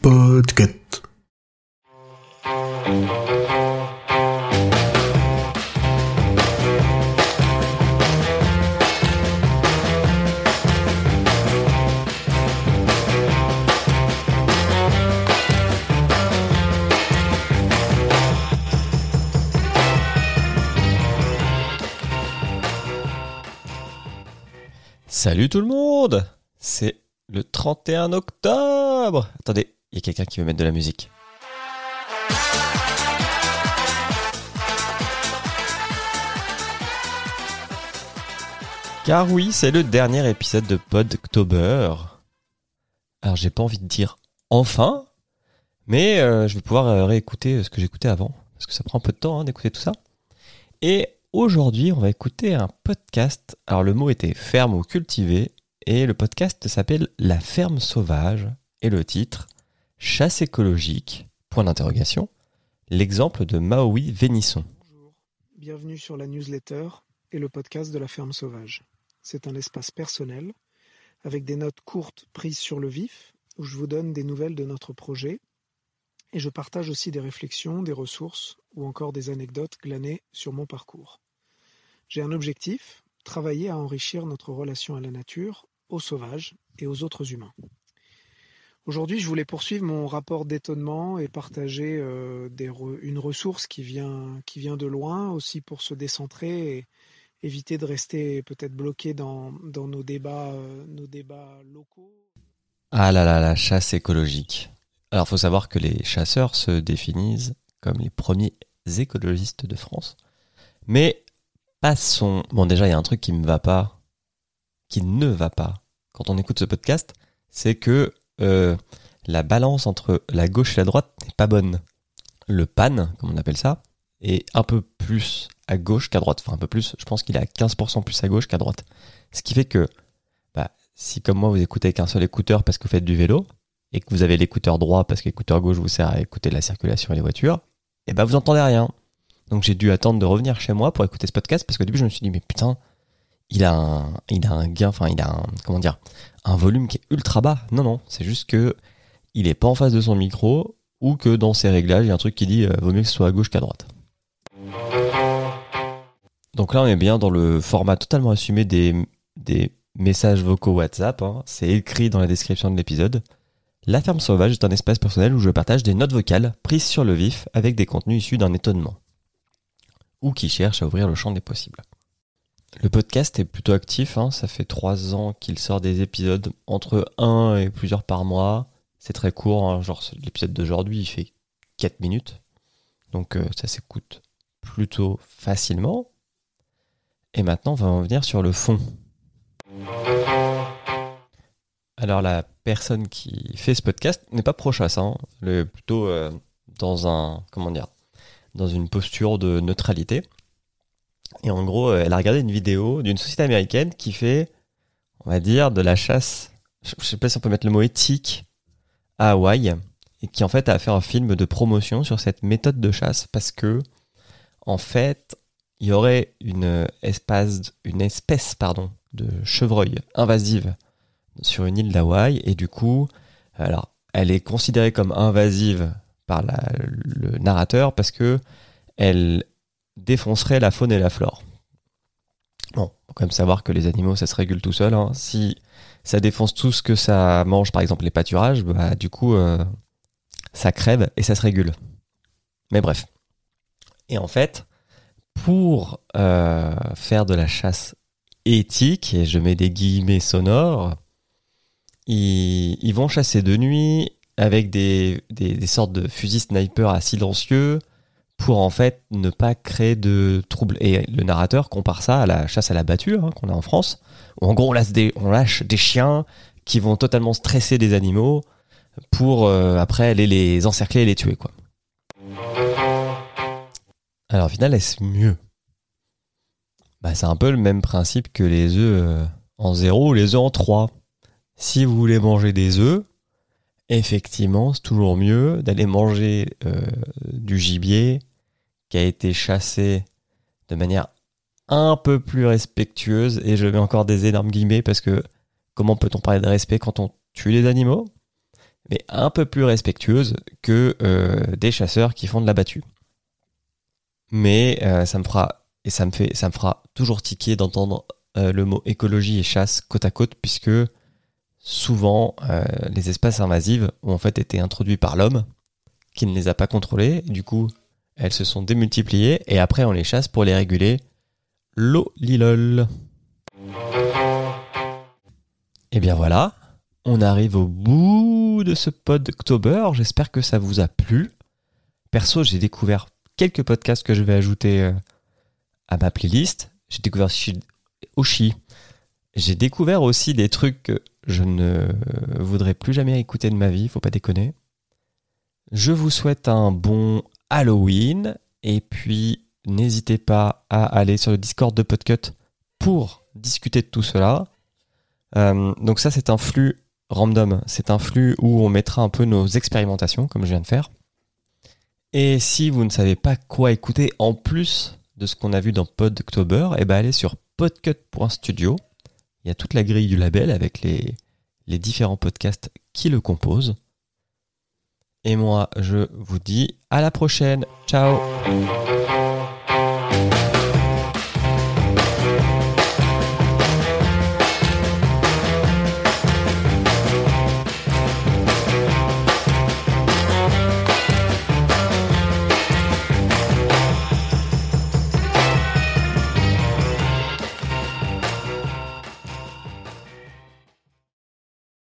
Podcast. Salut tout le monde C'est le 31 octobre Attendez, il y a quelqu'un qui veut mettre de la musique. Car oui, c'est le dernier épisode de Podctober. Alors j'ai pas envie de dire enfin, mais euh, je vais pouvoir euh, réécouter ce que j'écoutais avant, parce que ça prend un peu de temps hein, d'écouter tout ça. Et aujourd'hui, on va écouter un podcast. Alors le mot était ferme ou cultivé, et le podcast s'appelle La ferme sauvage, et le titre Chasse écologique, point d'interrogation, l'exemple de Maui Vénisson. Bonjour, bienvenue sur la newsletter et le podcast de la ferme sauvage. C'est un espace personnel avec des notes courtes prises sur le vif où je vous donne des nouvelles de notre projet et je partage aussi des réflexions, des ressources ou encore des anecdotes glanées sur mon parcours. J'ai un objectif, travailler à enrichir notre relation à la nature, aux sauvages et aux autres humains. Aujourd'hui, je voulais poursuivre mon rapport d'étonnement et partager euh, une ressource qui vient, qui vient de loin, aussi pour se décentrer et éviter de rester peut-être bloqué dans, dans nos, débats, euh, nos débats locaux. Ah là là, la chasse écologique. Alors faut savoir que les chasseurs se définissent comme les premiers écologistes de France. Mais passons. Bon déjà, il y a un truc qui me va pas, qui ne va pas quand on écoute ce podcast, c'est que euh, la balance entre la gauche et la droite n'est pas bonne. Le pan, comme on appelle ça, est un peu plus à gauche qu'à droite. Enfin un peu plus, je pense qu'il est à 15% plus à gauche qu'à droite. Ce qui fait que bah, si comme moi vous écoutez avec un seul écouteur parce que vous faites du vélo, et que vous avez l'écouteur droit parce que l'écouteur gauche vous sert à écouter la circulation et les voitures, et ben vous entendez rien. Donc j'ai dû attendre de revenir chez moi pour écouter ce podcast parce qu'au début je me suis dit mais putain, il a un, il a un gain, enfin il a un, comment dire, un volume qui est ultra bas. Non non, c'est juste que il est pas en face de son micro ou que dans ses réglages il y a un truc qui dit euh, vaut mieux que ce soit à gauche qu'à droite. Donc là on est bien dans le format totalement assumé des, des messages vocaux WhatsApp. hein. C'est écrit dans la description de l'épisode. La ferme sauvage est un espace personnel où je partage des notes vocales prises sur le vif avec des contenus issus d'un étonnement ou qui cherchent à ouvrir le champ des possibles. Le podcast est plutôt actif, hein, ça fait trois ans qu'il sort des épisodes entre un et plusieurs par mois. C'est très court, hein, genre l'épisode d'aujourd'hui il fait 4 minutes, donc euh, ça s'écoute plutôt facilement. Et maintenant on va en venir sur le fond. Alors la personne qui fait ce podcast n'est pas pro-chasse, hein. elle est plutôt euh, dans un dans une posture de neutralité. Et en gros, euh, elle a regardé une vidéo d'une société américaine qui fait, on va dire, de la chasse. Je je sais pas si on peut mettre le mot éthique à Hawaï, et qui en fait a fait un film de promotion sur cette méthode de chasse parce que en fait, il y aurait une espèce, une espèce pardon, de chevreuil invasive sur une île d'Hawaï et du coup, alors elle est considérée comme invasive par le narrateur parce que elle défoncerait la faune et la flore. Bon, faut quand même savoir que les animaux ça se régule tout seul. hein. Si ça défonce tout ce que ça mange, par exemple les pâturages, bah du coup euh, ça crève et ça se régule. Mais bref. Et en fait, pour euh, faire de la chasse éthique, et je mets des guillemets sonores, ils, vont chasser de nuit avec des, des, des sortes de fusils sniper à silencieux pour en fait ne pas créer de troubles. Et le narrateur compare ça à la chasse à la battue hein, qu'on a en France, où en gros on lâche, des, on lâche des chiens qui vont totalement stresser des animaux pour euh, après aller les encercler et les tuer. quoi. Alors au final, est-ce mieux? Bah, C'est un peu le même principe que les œufs euh, en 0 ou les œufs en 3. Si vous voulez manger des œufs, effectivement, c'est toujours mieux d'aller manger euh, du gibier qui a été chassé de manière un peu plus respectueuse. Et je mets encore des énormes guillemets parce que comment peut-on parler de respect quand on tuent les animaux, mais un peu plus respectueuses que euh, des chasseurs qui font de la battue. Mais euh, ça me fera et ça me fait ça me fera toujours tiquer d'entendre euh, le mot écologie et chasse côte à côte puisque souvent les espèces invasives ont en fait été introduites par l'homme qui ne les a pas contrôlées. Du coup, elles se sont démultipliées et après on les chasse pour les réguler. Lolilol. Et bien voilà, on arrive au bout de ce pod October. J'espère que ça vous a plu. Perso, j'ai découvert quelques podcasts que je vais ajouter euh, à ma playlist. J'ai découvert Oshi. J'ai découvert aussi des trucs que je ne voudrais plus jamais écouter de ma vie, faut pas déconner. Je vous souhaite un bon Halloween et puis n'hésitez pas à aller sur le Discord de Podcut pour discuter de tout cela. Euh, donc ça c'est un flux random, c'est un flux où on mettra un peu nos expérimentations comme je viens de faire. Et si vous ne savez pas quoi écouter en plus de ce qu'on a vu dans Podctober, eh ben allez sur podcut.studio. Il y a toute la grille du label avec les, les différents podcasts qui le composent. Et moi, je vous dis à la prochaine. Ciao